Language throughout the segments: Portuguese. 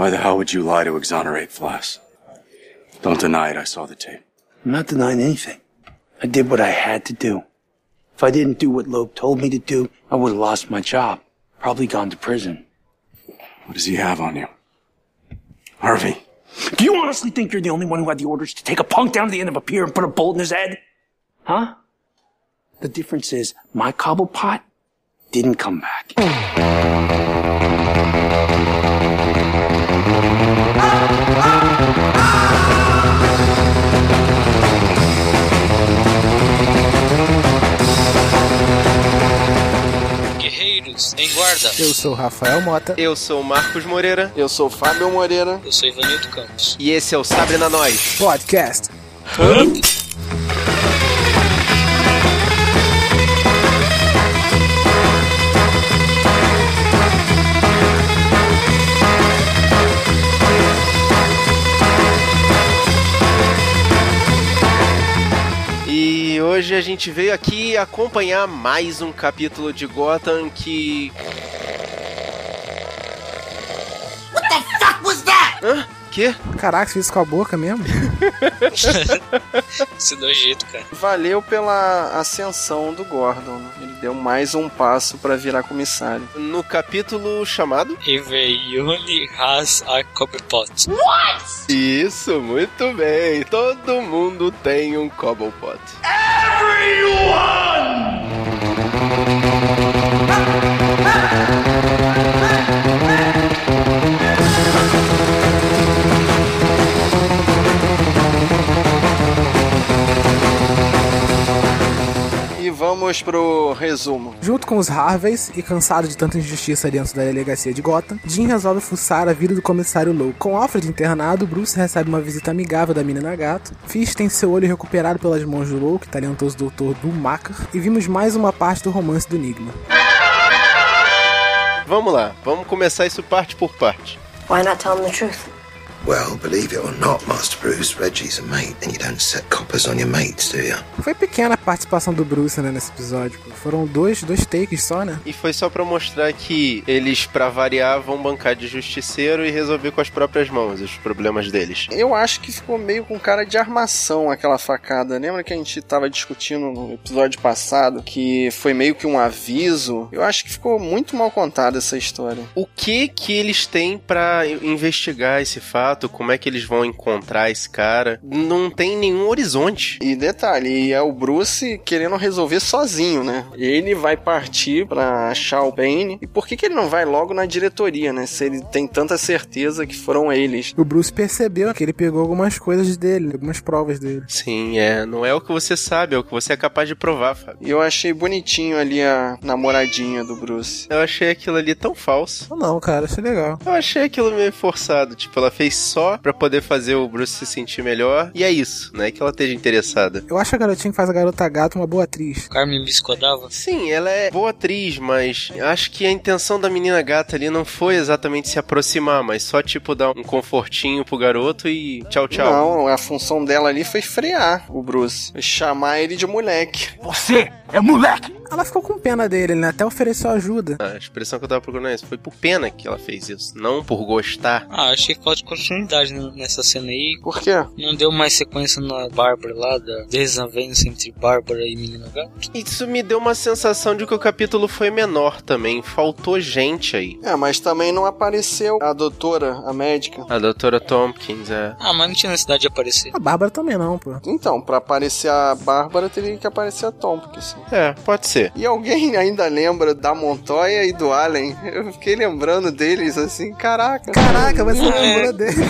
Why the hell would you lie to exonerate Flass? Don't deny it, I saw the tape. I'm not denying anything. I did what I had to do. If I didn't do what Loeb told me to do, I would have lost my job. Probably gone to prison. What does he have on you? Harvey. Do you honestly think you're the only one who had the orders to take a punk down to the end of a pier and put a bolt in his head? Huh? The difference is my cobble pot didn't come back. Em guarda. Eu sou o Rafael Mota. Eu sou o Marcos Moreira. Eu sou o Fábio Moreira. Eu sou Ivanildo Campos. E esse é o Sabre na Nós. Podcast. A gente veio aqui acompanhar mais um capítulo de Gotham que. What the fuck was that? Hã? Quê? Caraca, você fez isso com a boca mesmo? Esse nojento, cara. Valeu pela ascensão do Gordon. né? Ele deu mais um passo pra virar comissário. No capítulo chamado. Only has a copper pot. Isso, muito bem. Todo mundo tem um Cobblepot. E vamos pro resumo. Junto com os Harveys e cansado de tanta injustiça dentro da delegacia de Gotham, Jim resolve fuçar a vida do comissário Lowe. Com Alfred internado, Bruce recebe uma visita amigável da menina gato. Fish tem seu olho recuperado pelas mãos do Lowe, talentoso doutor Bill Macker. E vimos mais uma parte do romance do Enigma. Vamos lá, vamos começar isso parte por parte. Why not tell him the truth? Well, believe it or not, Master Bruce, Reggie's a mate, and you don't set coppers on your mates, do you? Foi pequena a participação do Bruce né, nesse episódio. pô. Foram dois, dois takes só, né? E foi só pra mostrar que eles, pra variar, vão bancar de justiceiro e resolver com as próprias mãos os problemas deles. Eu acho que ficou meio com cara de armação aquela facada. Lembra que a gente tava discutindo no episódio passado que foi meio que um aviso? Eu acho que ficou muito mal contada essa história. O que que eles têm pra investigar esse fato? Como é que eles vão encontrar esse cara? Não tem nenhum horizonte. E detalhe, é o Bruce querendo resolver sozinho, né? Ele vai partir pra achar o Bane. E por que, que ele não vai logo na diretoria, né? Se ele tem tanta certeza que foram eles. O Bruce percebeu que ele pegou algumas coisas dele, algumas provas dele. Sim, é. Não é o que você sabe, é o que você é capaz de provar, Fábio. E eu achei bonitinho ali a namoradinha do Bruce. Eu achei aquilo ali tão falso. Não, cara, achei legal. Eu achei aquilo meio forçado. Tipo, ela fez só pra poder fazer o Bruce se sentir melhor. E é isso, não é que ela esteja interessada. Eu acho a garotinha que faz a garota gata uma boa atriz. Carmen Biscodava. Sim, ela é boa atriz, mas acho que a intenção da menina gata ali não foi exatamente se aproximar, mas só tipo dar um confortinho pro garoto e tchau, tchau. Não, a função dela ali foi frear o Bruce. Chamar ele de moleque. Você é moleque! Ela ficou com pena dele, né? Até ofereceu ajuda. A expressão que eu tava procurando é essa. Foi por pena que ela fez isso, não por gostar. Ah, achei que falta continuidade n- nessa cena aí. Por quê? Não deu mais sequência na Bárbara lá, da desavença entre Bárbara e Menina Gato. Isso me deu uma sensação de que o capítulo foi menor também. Faltou gente aí. É, mas também não apareceu a doutora, a médica. A doutora Tompkins, é. Ah, mas não tinha necessidade de aparecer. A Bárbara também não, pô. Então, pra aparecer a Bárbara, teria que aparecer a Tom, porque assim. É, pode ser. E alguém ainda lembra da Montoya e do Allen? Eu fiquei lembrando deles assim, caraca. Caraca, você É. lembrou dele.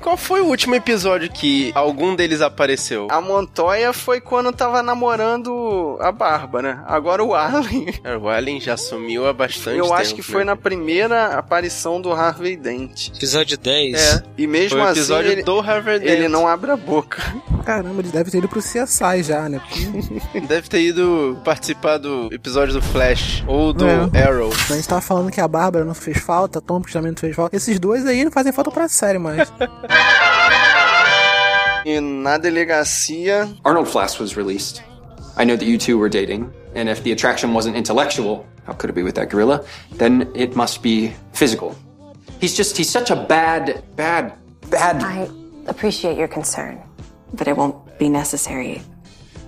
Qual foi o último episódio que algum deles apareceu? A Montoya foi quando tava namorando a Bárbara. Agora o Allen, É, O Allen já sumiu há bastante eu tempo. acho que foi né? na primeira aparição do Harvey Dent. Episódio 10. É, E mesmo foi o assim, episódio ele, do Harvard ele não abre a boca. Caramba, ele deve ter ido pro CSI já, né? Deve ter ido participar do episódio do Flash ou do É. Arrow. a gente tava falando que a Bárbara não fez falta, Tom também não fez falta. Esses dois aí não fazem falta pra série mais. E na delegacia, Arnold Flass was released. I know that you two were dating, and if the attraction wasn't intellectual, how could it be with that gorilla? Then it must be physical. He's just, he's such a bad, bad, bad. I appreciate your concern, but it won't be necessary.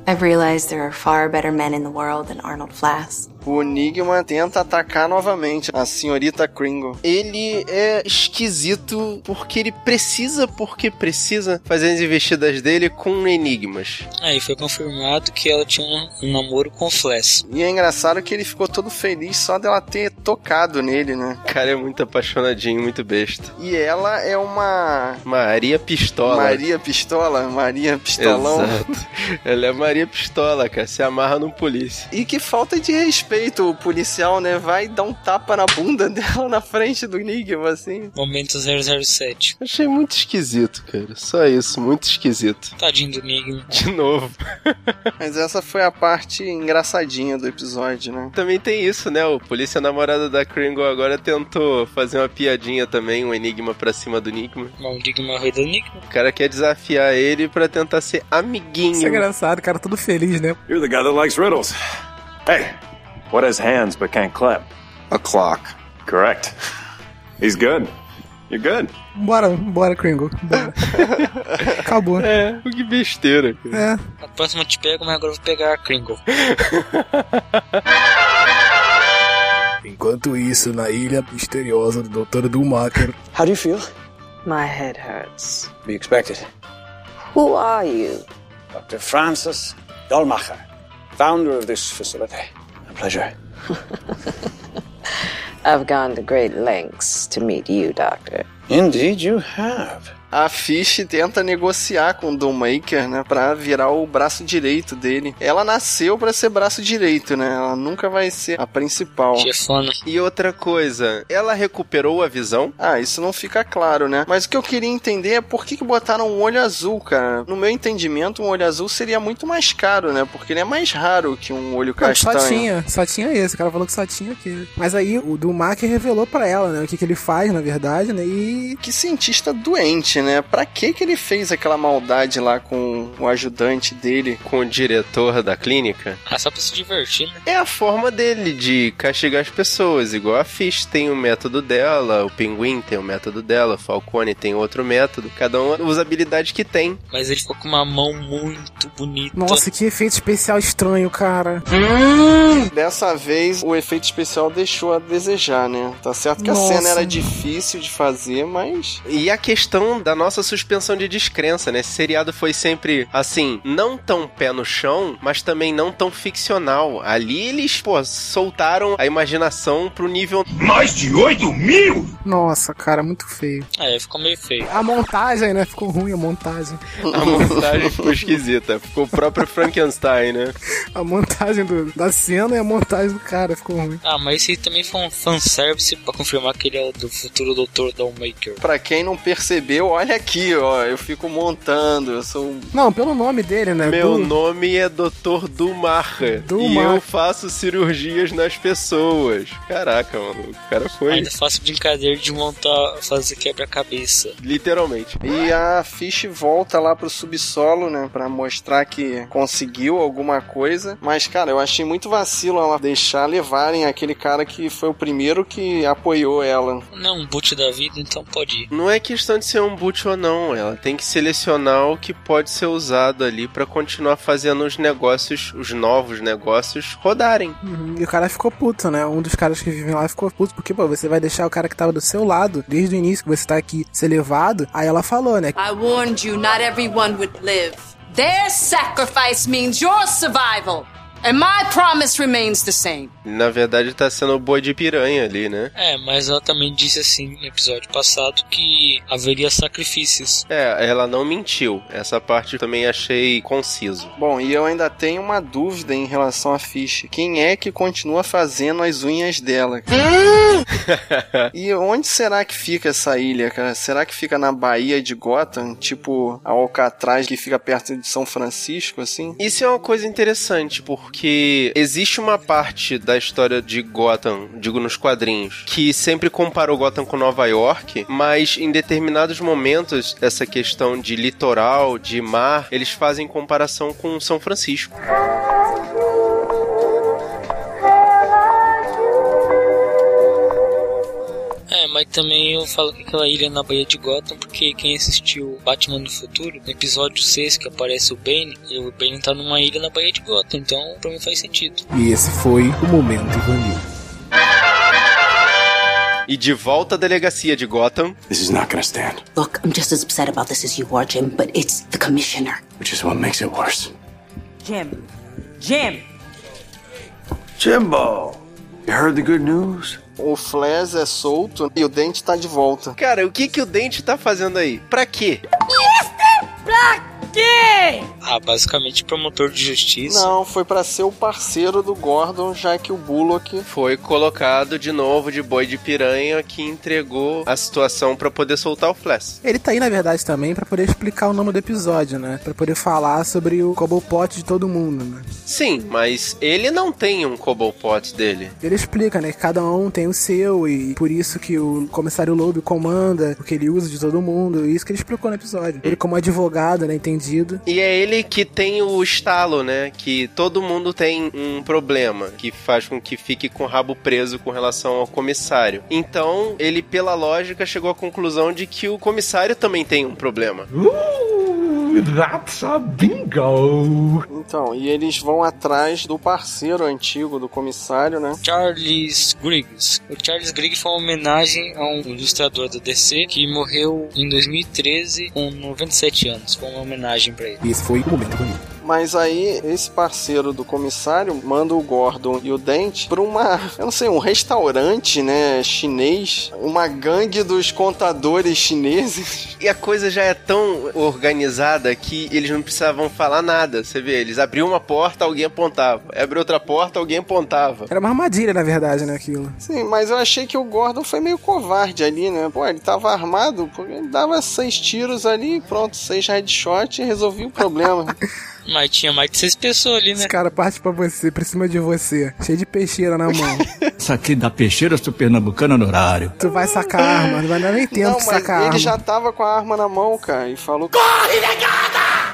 I've realized there are far better men in the world than Arnold Flass. O Enigma tenta atacar novamente a senhorita Kringle. Ele é esquisito porque ele precisa, porque precisa fazer as investidas dele com enigmas. Aí foi confirmado que ela tinha um, namoro com o Flash. E é engraçado que ele ficou todo feliz só dela ter tocado nele, né? O cara é muito apaixonadinho, muito besta. E ela é uma. Maria Pistola. Maria Pistola? Maria Pistolão. Exato. Ela é Maria Pistola, cara. Se amarra no polícia. E que falta de respeito o policial, né? Vai dar um tapa na bunda dela na frente do Enigma, assim. Momento 007. Achei muito esquisito, cara. Só isso, muito esquisito. Tadinho do Enigma. De novo. Mas essa foi a parte engraçadinha do episódio, né? Também tem isso, né? O polícia namorado da Kringle agora tentou fazer uma piadinha também, um enigma pra cima do Enigma. Bom, o Enigma é o rei do Enigma. O cara quer desafiar ele pra tentar ser amiguinho. Isso é engraçado, o cara todo feliz, né? You're the guy that likes riddles. Hey, what has hands but can't clap? A clock. Correct. He's good. You're good. Bora, bora, Kringle. Bora. Acabou. É, que besteira. Cara. É. A próxima eu te pego, mas agora eu vou pegar a Kringle. Enquanto isso, na ilha misteriosa do Dr. Dumacher. How do you feel? My head hurts. Be expected. Who are you? Dr. Francis Dolmacher, founder of this facility. Pleasure. I've gone to great lengths to meet you, Doctor. Indeed, you have. A Fish tenta negociar com o Doommaker, né, pra virar o braço direito dele. Ela nasceu pra ser braço direito, né? Ela nunca vai ser a principal. Chefona. E outra coisa, ela recuperou a visão? Ah, isso não fica claro, né? Mas o que eu queria entender é por que, que botaram um olho azul, cara. No meu entendimento, um olho azul seria muito mais caro, né? Porque ele é mais raro que um olho Não, castanho. só tinha, só tinha esse. O cara falou que só tinha aquele. Mas aí o Dumacher revelou pra ela, né? O que, que ele faz, na verdade, né? E. Que cientista doente, né? Pra que que ele fez aquela maldade lá com o ajudante dele? Com o diretor da clínica? Ah, só pra se divertir, né? É a forma dele de castigar as pessoas. Igual a Fish tem o método dela, o Pinguim tem o método dela, o Falcone tem outro método. Cada um usa a habilidade que tem. Mas ele ficou com uma mão muito bonita. Nossa, que efeito especial estranho, cara. Dessa vez, o efeito especial deixou a desejar, né? Tá certo que a Nossa. cena era difícil de fazer, mas. E a questão da nossa suspensão de descrença, né? Esse seriado foi sempre, assim, não tão pé no chão, mas também não tão ficcional. Ali eles, pô, soltaram a imaginação pro nível. Mais de 8 mil? Nossa, cara, muito feio. É, ficou meio feio. A montagem, né? Ficou ruim a montagem. A montagem ficou esquisita. Ficou o próprio Frankenstein, né? A montagem do- da cena e a montagem do cara ficou ruim. Ah, mas esse aí também foi um fanservice pra confirmar que ele é o do futuro Dr. Dollmaker. Pra quem não percebeu, olha aqui, ó. Eu fico montando, eu sou um. Não, pelo nome dele, né? Meu Du- nome é Dr. Dumarra. E Dumarra. eu faço cirurgias nas pessoas. Caraca, mano. O cara foi. Ainda faço brincadeira de montar, fazer quebra-cabeça. Literalmente. E a Fish volta lá pro subsolo, né? Pra mostrar que conseguiu alguma coisa. Mas, cara, eu achei muito vacilo ela deixar levarem aquele cara que foi o primeiro que apoiou ela. Não, um boot da vida, então pode ir. Não é questão de ser um boot ou não. Ela tem que selecionar o que pode ser usado ali pra continuar fazendo os negócios, os novos negócios, rodarem. Uhum, E o cara ficou puto, né? Um dos caras que vivem lá ficou puto, porque, pô, você vai deixar o cara que tava do seu lado, desde o início que você tá aqui, ser levado. Aí ela falou, né? I warned you not everyone would live. Their sacrifice means your survival. And my promise remains the same. Na verdade, tá sendo o boi de piranha ali, né? É, mas ela também disse assim no episódio passado que haveria sacrifícios. É, ela não mentiu. Essa parte eu também achei conciso. Bom, e eu ainda tenho uma dúvida em relação a Fish. Quem é que continua fazendo as unhas dela? e onde será que fica essa ilha, cara? Será que fica na Baía de Gotham? Tipo a Alcatraz que fica perto de São Francisco, assim? Isso é uma coisa interessante, porque existe uma parte da história de Gotham, digo nos quadrinhos, que sempre comparou Gotham com Nova York, mas em determinados momentos, essa questão de litoral, de mar, eles fazem comparação com São Francisco. Também eu falo que aquela ilha na Baía de Gotham, porque quem assistiu Batman no Futuro, no episódio 6 que aparece o Bane, e o Bane tá numa ilha na Baía de Gotham, então pra mim faz sentido. E esse foi o momento Ivanil. E de volta à delegacia de Gotham. This is not gonna stand. Look, I'm just as upset about this as you are, Jim, but it's the commissioner. Which is what makes it worse. Jim. Jim. Jimbo, you heard the good news? O Flash é solto e o Dente tá de volta. Cara, o que que o Dente tá fazendo aí? Pra quê? Pra quê? Ah, basicamente promotor de justiça. Não, foi pra ser o parceiro do Gordon, já que o Bullock Foi colocado de novo de boi de piranha que entregou a situação pra poder soltar o Flash. Ele tá aí, na verdade, também pra poder explicar o nome do episódio, né? Pra poder falar sobre o Cobblepot de todo mundo, né? Sim, mas ele não tem um Cobblepot dele. Ele explica, né, que cada um tem o seu e por isso que o comissário Loeb comanda o que ele usa de todo mundo. Isso que ele explicou no episódio. Ele como advogado, né, E é ele que tem o estalo, né? Que todo mundo tem um problema que faz com que fique com o rabo preso com relação ao comissário. Então, ele, pela lógica, chegou à conclusão de que o comissário também tem um problema. That's a bingo. Então, e eles vão atrás do parceiro antigo do comissário, né? Charles Griggs. O Charles Griggs foi uma homenagem a um ilustrador da DC que morreu em 2013 com 97 anos. Foi uma homenagem pra ele. Esse foi o momento bonito. Mas aí, esse parceiro do comissário manda o Gordon e o Dente pra uma, eu não sei, um restaurante, né, chinês, uma gangue dos contadores chineses. E a coisa já é tão organizada que eles não precisavam falar nada. Você vê, eles abriam uma porta, alguém apontava. Abriu outra porta, alguém apontava. Era uma armadilha, na verdade, né, aquilo. Sim, mas eu achei que o Gordon foi meio covarde ali, né? Pô, ele tava armado, ele dava seis tiros ali, pronto, seis headshot e resolvia o problema. Mas tinha mais de seis pessoas ali, né? Esse cara parte pra você, pra cima de você, cheio de peixeira na mão. Isso aqui da peixeira do pernambucano no horário. tu vai sacar a arma, não vai dar nem tempo Não, de mas sacar a ele arma. já tava com a arma na mão, cara, e falou...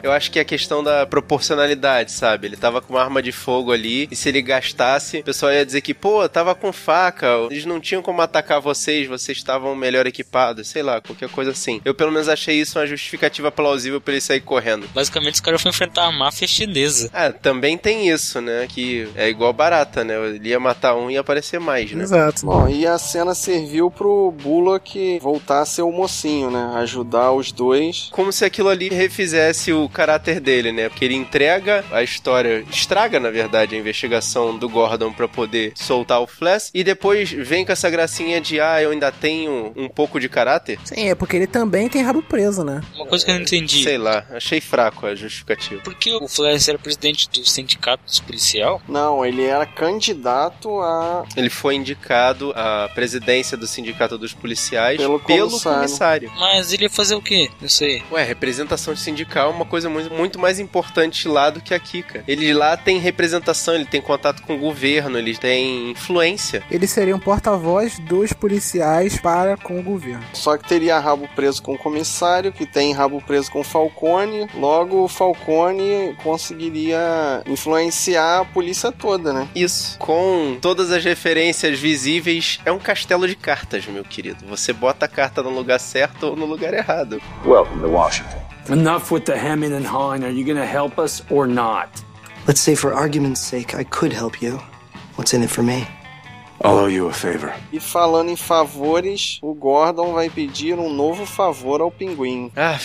Eu acho que é a questão da proporcionalidade, sabe? Ele tava com uma arma de fogo ali, e se ele gastasse, o pessoal ia dizer que, pô, tava com faca, eles não tinham como atacar vocês, vocês estavam melhor equipados, sei lá, qualquer coisa assim. Eu pelo menos achei isso uma justificativa plausível pra ele sair correndo. Basicamente, os caras foram enfrentar a máfia chinesa. Ah, também tem isso, né? Que é igual barata, né? Ele ia matar um e ia aparecer mais, né? Exato. Bom, e a cena serviu pro Bullock voltar a ser o mocinho, né? Ajudar os dois. Como se aquilo ali refizesse o caráter dele, né? Porque ele entrega a história, estraga, na verdade, a investigação do Gordon pra poder soltar o Flash e depois vem com essa gracinha de, ah, eu ainda tenho um pouco de caráter. Sim, é porque ele também tem rabo preso, né? Uma coisa que eu não entendi. Sei lá, achei fraco a justificativa. Por que o Flash era presidente do sindicato dos policial? Não, ele era candidato a. Ele foi indicado à presidência do Sindicato dos Policiais Pelo pelo, comissário. comissário. Mas ele ia fazer o quê? Não sei. Ué, representação sindical é uma coisa muito, muito mais importante lá do que aqui, cara. Ele lá tem representação, ele tem contato com o governo, ele tem influência. Ele seria um porta-voz dos policiais para com o governo. Só que teria rabo preso com o comissário, que tem rabo preso com o Falcone. Logo, o Falcone conseguiria influenciar a polícia toda, né? Isso. Com todas as referências visíveis, é um castelo de cartas, meu querido. Você bota a carta no lugar certo ou no lugar errado. Welcome to Washington. Enough with the hemming and hawing. Are you gonna help us or not? Let's say, for argument's sake, I could help you. What's in it for me? I'll owe you a favor. E falando em favores, o Gordon vai pedir um novo favor ao pinguim. Ah,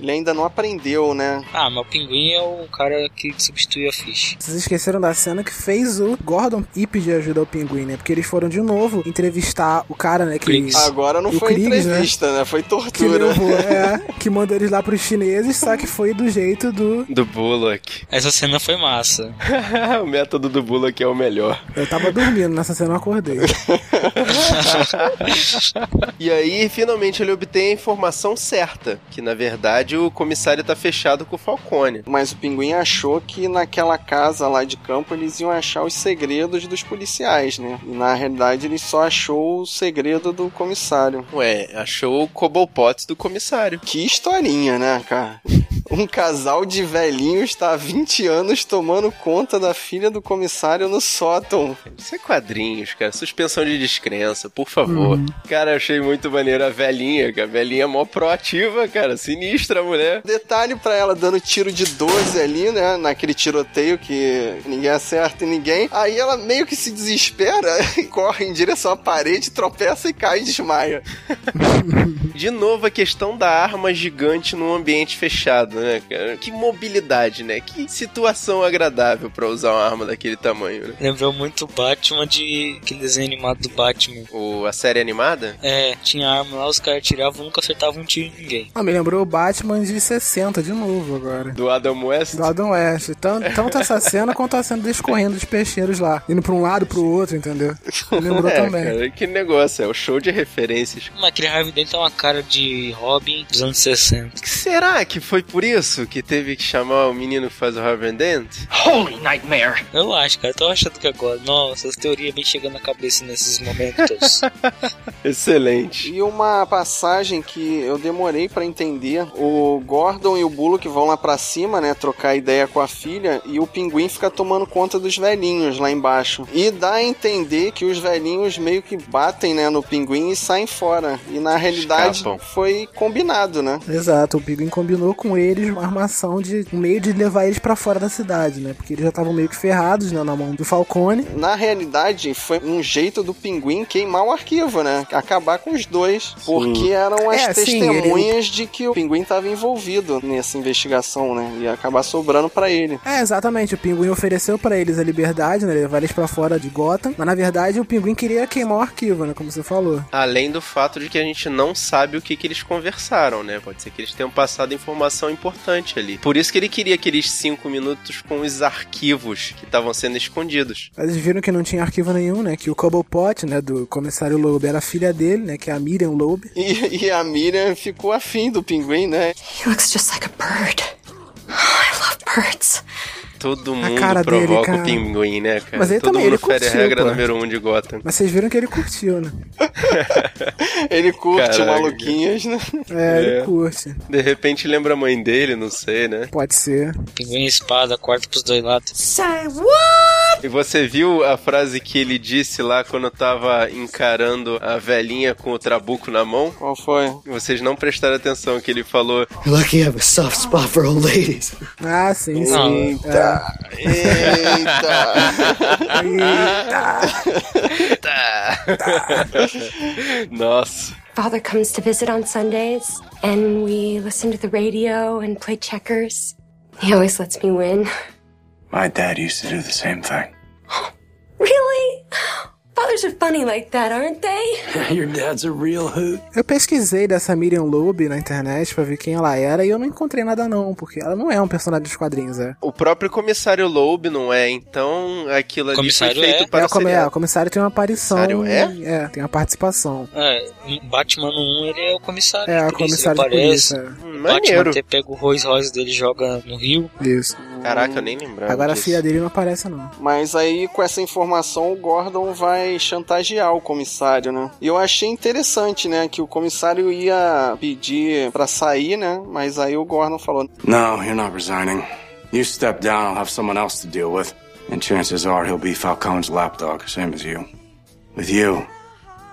Ele ainda não aprendeu, né? Ah, mas o pinguim é o cara que substitui a Fish. Vocês esqueceram da cena que fez o Gordon ir pedir ajuda ao pinguim, né? Porque eles foram de novo entrevistar o cara, né? Que Kriegs. Agora não o foi Kriegs, né? entrevista, né? Foi Que tortura. levou, é, que mandou eles lá pros chineses, só que foi do jeito do. do Bullock. Essa cena foi massa. o método do Bullock é o melhor. Eu tava dormindo nessa cena, eu acordei. E aí, finalmente, ele obtém a informação certa, que na verdade o comissário tá fechado com o Falcone. Mas o pinguim achou que naquela casa lá de campo eles iam achar os segredos dos policiais, né? E na realidade ele só achou o segredo do comissário. Ué, achou o Cobblepot do comissário. Que historinha, né, cara? Um casal de velhinhos tá há 20 anos tomando conta da filha do comissário no sótão. Isso é quadrinhos, cara. Suspensão de descrença, por favor. Uhum. Cara, achei muito maneiro a velhinha, que a velhinha é mó proativa, cara. Sinistra mulher. Detalhe pra ela dando tiro de 12 ali, né? Naquele tiroteio que ninguém acerta em ninguém. Aí ela meio que se desespera e corre em direção à parede, tropeça e cai e desmaia. De novo, a questão da arma gigante num ambiente fechado, né, cara? Que mobilidade, né? Que situação agradável pra usar uma arma daquele tamanho, né? Lembrou muito o Batman de aquele desenho animado do Batman. O, a série animada? É, tinha arma lá, os caras tiravam, nunca acertavam um tiro em ninguém. Ah, me lembrou o Batman de 60 de novo agora. Do Adam West? Do Adam West. Tanto, tanto essa cena quanto a cena descorrendo dos peixeiros lá. Indo pra um lado pro outro, entendeu? Lembrou é, também. Cara, que negócio, é o show de referências. Mas aquele Harvey Dent tem uma cara de Robin dos anos 60. Será que foi por isso que teve que chamar o menino que faz o Harvey Dent? Holy Nightmare! Eu acho, cara. Tô achando que agora. Nossa, as teorias bem chegando na cabeça nesses momentos. Excelente. E uma passagem que eu demorei pra entender: o Gordon e o Bullock vão lá pra cima, né? Trocar ideia com a filha, e o pinguim fica tomando conta dos velhinhos lá embaixo. E dá a entender que os velhinhos meio que batem, né, no pinguim e saem fora. E na realidade Escapam. foi combinado, né? Exato, o Pinguim combinou com eles uma armação de um meio de levar eles pra fora da cidade, né? Porque eles já estavam meio que ferrados, né, na mão do Falcone. Na realidade, foi um jeito do pinguim queimar o arquivo, né? Acabar com os dois. Porque eram as É, sim, testemunhas de que o pinguim estava envolvido nessa investigação, né? Ia acabar sobrando pra ele. É, exatamente. O Pinguim ofereceu pra eles a liberdade, né? Levar eles pra fora de Gotham. Mas na verdade o Pinguim queria queimar o arquivo, né? Como você falou. Além do fato de que a gente não sabe o que, que eles conversaram, né? Pode ser que eles tenham passado informação importante ali. Por isso que ele queria aqueles cinco minutos com os arquivos que estavam sendo escondidos. Mas Eles viram que não tinha arquivo nenhum, né? Que o Cobblepot, né? Do comissário Loeb era filha dele, né? Que é a Miriam Loeb. E, e a Miriam ficou afim do pinguim, né? He looks just like a bird. Oh, I love birds. Todo mundo cara dele, provoca cara. o pinguim, né, cara? Mas ele Todo também, mundo ele fere a curtiu, regra pô. número um de Gotham. Mas vocês viram que ele curtiu, né? Ele curte Caraca. maluquinhas, né? É, ele É. curte. De repente lembra a mãe dele, não sei, né? Pode ser. Pinguim e espada, corta pros dois lados. Say what? E você viu a frase que ele disse lá quando tava encarando a velhinha com o trabuco na mão? Qual foi? Vocês não prestaram atenção que ele falou. You're lucky I have a soft spot for old ladies. Ah, sim, sim. Não. Eita! Nossa. Father comes to visit on Sundays, and we listen to the radio and play checkers. He always lets me win. My dad used to do the same thing. Really? Fathers are funny like that, aren't they? Your dad's a real hoot. Eu pesquisei dessa Miriam Loeb na internet pra ver quem ela era e eu não encontrei nada não, porque ela não é um personagem dos quadrinhos, é. O próprio comissário Loeb não é, então aquilo ali Comissário foi feito é. para é, o é, o comissário tem uma aparição. Comissário é? É, tem uma participação. É, Batman no 1 ele é o comissário. É, o comissário de polícia. Hum, O Batman maneiro. até pega o Rolls Royce dele e joga no rio. Isso. Caraca, eu nem lembrava. Agora a disso. filha dele não aparece não. Mas aí, com essa informação, o Gordon vai chantagear o comissário, né? E eu achei interessante, né? Que o comissário ia pedir pra sair, né? Mas aí o Gordon falou: No, you're not resigning. You step down, I'll have someone else to deal with. And chances are he'll be Falcone's lapdog, same as you. With you,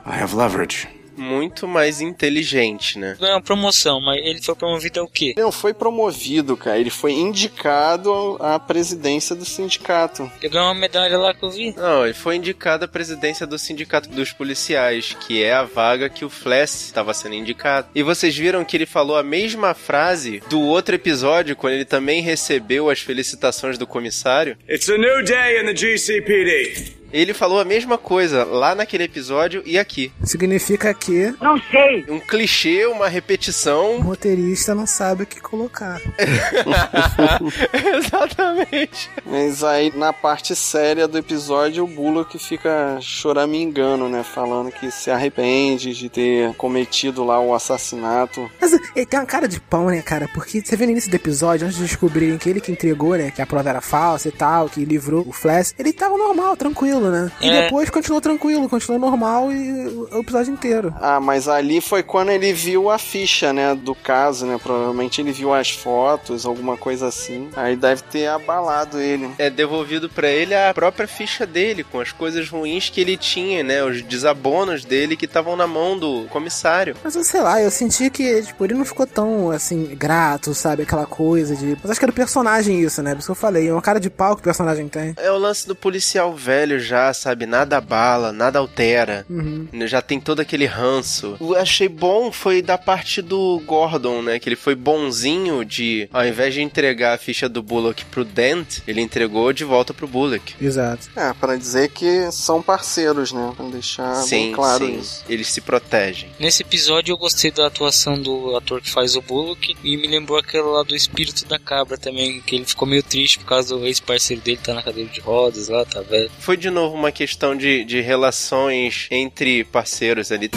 I have leverage. Muito mais inteligente, né? Ganhou uma promoção, mas ele foi promovido ao quê? Não foi promovido, cara. Ele foi indicado à presidência do sindicato. Ele ganhou uma medalha lá que eu vi. Não, ele foi indicado à presidência do Sindicato dos Policiais, que é a vaga que o Flash estava sendo indicado. E vocês viram que ele falou a mesma frase do outro episódio, quando ele também recebeu as felicitações do comissário? It's a new day in the GCPD. Ele falou a mesma coisa lá naquele episódio e aqui. Significa que Não sei. Um clichê, uma o repetição. roteirista não sabe o que colocar. Exatamente. Mas aí, na parte séria do episódio, o Bullock fica choramingando, né? Falando que se arrepende de ter cometido lá o assassinato. Mas ele tem uma cara de pão, né, cara? Porque você vê no início do episódio, antes de descobrirem que ele que entregou, né? Que a prova era falsa e tal, que livrou o Flash, ele tava normal, tranquilo, tranquilo, né? E É. depois continuou tranquilo, continuou normal e o episódio inteiro. Ah, mas ali foi quando ele viu a ficha, né, do caso, né? Provavelmente ele viu as fotos, alguma coisa assim. Aí deve ter abalado ele. É devolvido pra ele a própria ficha dele, com as coisas ruins que ele tinha, né? Os desabonos dele que estavam na mão do comissário. Mas eu sei lá, eu senti que, tipo, ele não ficou tão, assim, grato, sabe? Aquela coisa de. Mas acho que era o personagem isso, né? Por isso que eu falei, é uma cara de pau que o personagem tem. É o lance do policial velho já, sabe? Nada abala, nada altera. Uhum. Já tem todo aquele ranço. Eu achei bom foi da parte do Gordon, né? Que ele foi bonzinho de, ao invés de entregar a ficha do Bullock pro Dent, ele entregou de volta pro Bullock. Exato. É, pra dizer que são parceiros, né? Pra deixar bem sim, claro sim. isso. Eles se protegem. Nesse episódio eu gostei da atuação do ator que faz o Bullock e me lembrou aquela lá do espírito da cabra também, que ele ficou meio triste por causa do ex-parceiro dele tá na cadeira de rodas lá, tá velho. Foi de novo uma questão de, de relações entre parceiros ali.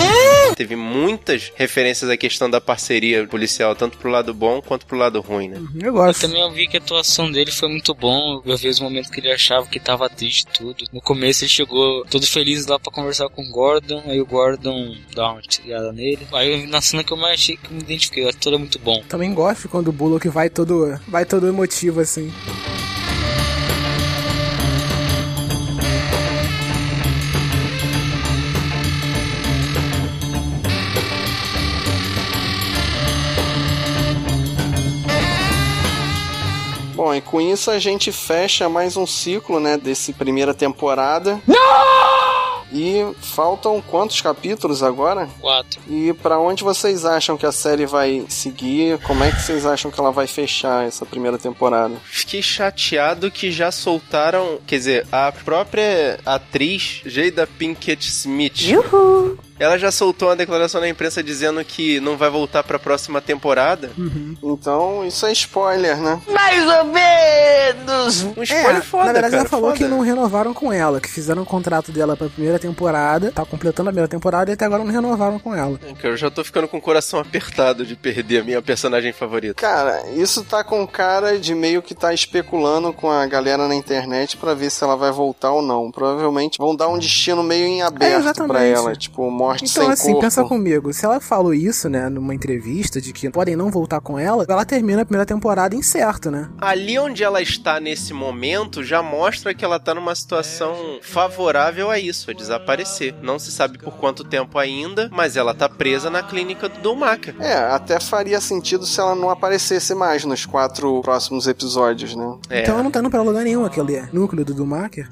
Teve muitas referências à questão da parceria policial, tanto pro lado bom quanto pro lado ruim, né? Eu gosto. Eu também ouvi que a atuação dele foi muito bom. Eu vi os momentos que ele achava que tava triste e tudo. No começo ele chegou todo feliz lá pra conversar com o Gordon, aí o Gordon dá uma tirada nele. Aí na cena que eu mais achei que me identifiquei, o ator é muito bom. Também gosto quando o Bullock vai todo, vai todo emotivo, assim. Bom, e com isso a gente fecha mais um ciclo, né, desse primeira temporada. E faltam quantos capítulos agora? Quatro. E pra onde vocês acham que a série vai seguir? Como é que vocês acham que ela vai fechar essa primeira temporada? Fiquei chateado que já soltaram, quer dizer, a própria atriz Jada Pinkett Smith. Ela já soltou uma declaração na imprensa dizendo que não vai voltar pra próxima temporada. Então, isso é spoiler, né? Mais ou menos! Um spoiler É, foda, na verdade, cara, ela falou foda. que não renovaram com ela, que fizeram o contrato dela pra primeira temporada, tá completando a primeira temporada e até agora não renovaram com ela. É que Eu já tô ficando com o coração apertado de perder a minha personagem favorita. Cara, isso tá com cara de meio que tá especulando com a galera na internet pra ver se ela vai voltar ou não. Provavelmente vão dar um destino meio em É, aberto exatamente. pra ela, tipo, morte Então, sem assim, corpo. pensa comigo, se ela falou isso, né, numa entrevista de que podem não voltar com ela, ela termina a primeira temporada incerto, né? Ali onde ela está nesse momento já mostra que ela tá numa situação favorável a isso, a desaparecer. Não se sabe por quanto tempo ainda, mas ela tá presa na clínica do Dumaca. É, até faria sentido se ela não aparecesse mais nos quatro próximos episódios, né? É. Então ela não tá indo pra lugar nenhum, aquele núcleo do Dumaker.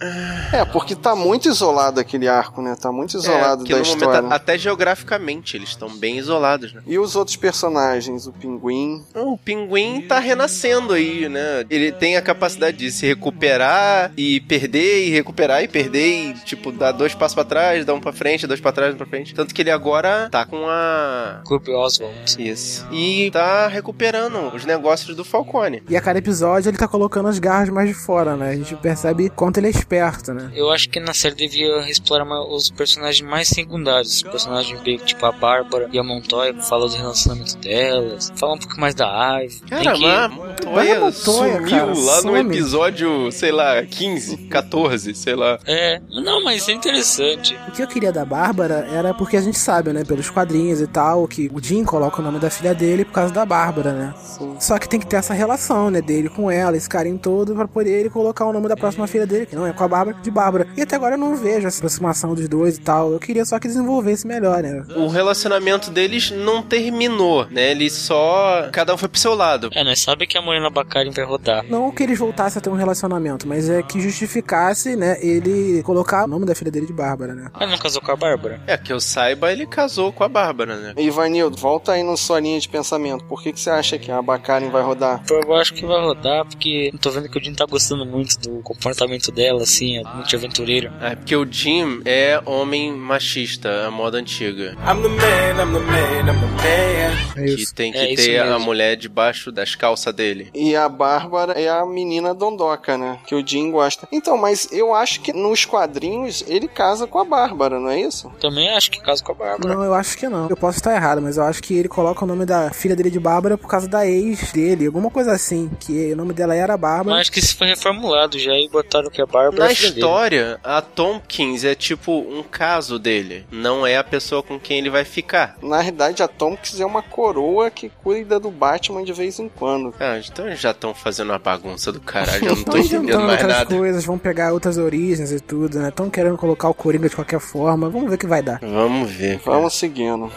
É, porque tá muito isolado aquele arco, né? Tá muito isolado É, da história. momento, até geograficamente, eles estão bem isolados, né? E os outros personagens, o pinguim. O pinguim tá renascendo aí, né? Ele tem a capacidade de se recuperar e perder, e recuperar e perder, e tipo, dar dois passos pra trás, dar um pra frente, dois pra trás, um pra frente. Tanto que ele agora tá com a. Kurt Oswald. Isso. E tá recuperando os negócios do Falcone. E a cada episódio ele tá colocando as garras mais de fora, né? A gente percebe quanto ele é esperto, né? Eu acho que na série devia explorar mais os personagens mais secundários. Os personagens bem, tipo a Bárbara e a Montoya, que falam do relacionamento delas. Fala um pouco mais da Ive. Cara, que- mas a Vai a Montoya Montoya, sumiu cara, lá no some. episódio, sei lá, 15, 14, sei lá. É, não, mas é interessante. O que eu queria da Bárbara era porque a gente sabe, né, pelos quadrinhos e tal, que o Jim coloca o nome da filha dele por causa da Bárbara, né? Só que tem que ter essa relação, né, dele com ela, esse carinho todo, pra poder ele colocar o nome da próxima filha dele, que não é com a Bárbara, de Bárbara. E até agora eu não vejo essa aproximação dos dois e tal. Eu queria só que desenvolvesse melhor, né? O relacionamento deles não terminou, né? Eles só. Cada um foi pro seu lado. É, nós sabemos que a Morena Baccarin vai rodar. Não que eles voltassem a ter um relacionamento, mas é que justificasse, né, ele colocar o nome da filha dele de Bárbara, né? Ele não casou com a Bárbara? É, que eu saiba, ele casou com a Bárbara, né? Ivanildo, volta aí na sua linha de pensamento. Por que, que você acha que a Baccarin vai rodar? Eu acho que vai rodar, porque eu tô vendo que o Jim tá gostando muito do comportamento dela, assim, é muito aventureiro. É porque o Jim é homem machista. A moda antiga. I'm the man, I'm the man, I'm the man. É Que tem que É ter a mulher debaixo das calças dele. E a Bárbara é a menina dondoca, né? Que o Jim gosta. Então, mas eu acho que nos quadrinhos ele casa com a Bárbara, não é isso? Também acho que caso com a Bárbara. Não, eu acho que não. Eu posso estar errado, mas eu acho que ele coloca o nome da filha dele de Bárbara por causa da ex dele, alguma coisa assim, que o nome dela era Bárbara. Mas acho que isso foi reformulado já e botaram que a Bárbara Na é filha dele. história, a Tompkins é tipo um caso dele. Não é a pessoa com quem ele vai ficar. Na realidade, a Tompkins é uma coroa que cuida do Batman de vez em quando. Ah, então eles já estão fazendo uma bagunça do caralho. Eu não tô Estão entendendo mais outras nada. coisas, vão pegar outras origens e tudo, né? Estão querendo colocar o Coringa de qualquer forma. Vamos ver o que vai dar. Vamos ver. cara. Vamos seguindo.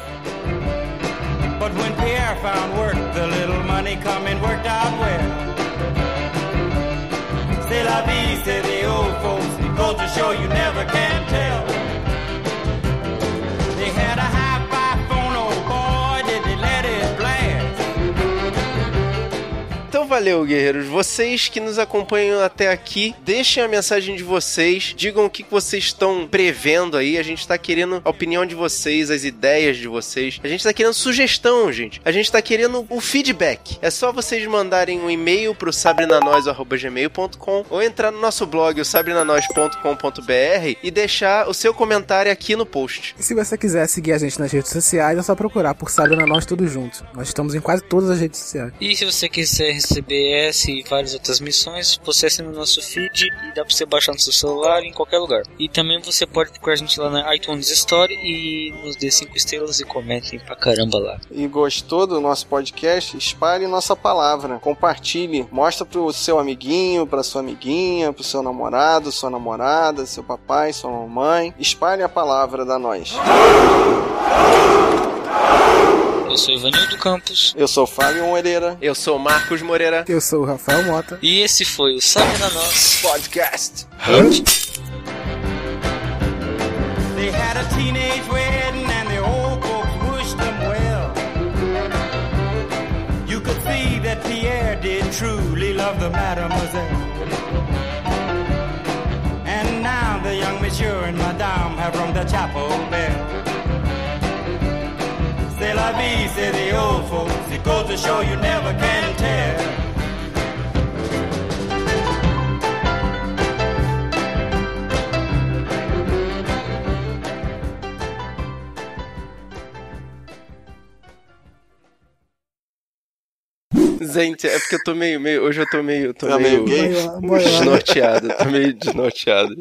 But when Pierre found work, the little money coming worked out well. C'est la vie, say the old folks. It goes to show you never can valeu, guerreiros. Vocês que nos acompanham até aqui, deixem a mensagem de vocês, digam o que vocês estão prevendo aí. A gente tá querendo a opinião de vocês, as ideias de vocês. A gente tá querendo sugestão, gente. A gente tá querendo o feedback. É só vocês mandarem um e-mail pro sabrinanois.gmail.com ou entrar no nosso blog, o sabrinanois.com.br e deixar o seu comentário aqui no post. E se você quiser seguir a gente nas redes sociais, é só procurar por Sabrina Nós Tudo Junto. Nós estamos em quase todas as redes sociais. E se você quiser receber essa e várias outras missões, você assina o nosso feed e dá pra você baixar no seu celular em qualquer lugar. E também você pode procurar a gente lá na iTunes Store e nos dê 5 estrelas e comentem pra caramba lá. E gostou do nosso podcast? Espalhe nossa palavra, compartilhe, mostra pro seu amiguinho, pra sua amiguinha, pro seu namorado, sua namorada, seu papai, sua mamãe. Espalhe a palavra da nós. Eu sou Ivanildo Campos. Eu sou Fábio Moreira. Eu sou Marcos Moreira. Eu sou o Rafael Mota. E esse foi o Sabe na Nós Podcast. They had a teenage wedding and the old folks wished them well. You could see that Pierre did truly love the mademoiselle. And now the young monsieur and madame have rung the chapel bell. La vie, say the old folks. It goes to show you never can tell. Gente, é porque eu tô meio, meio hoje eu tô meio, tô Tá meio, meio gay? Meio- meio- desnorteado, tô meio desnorteado.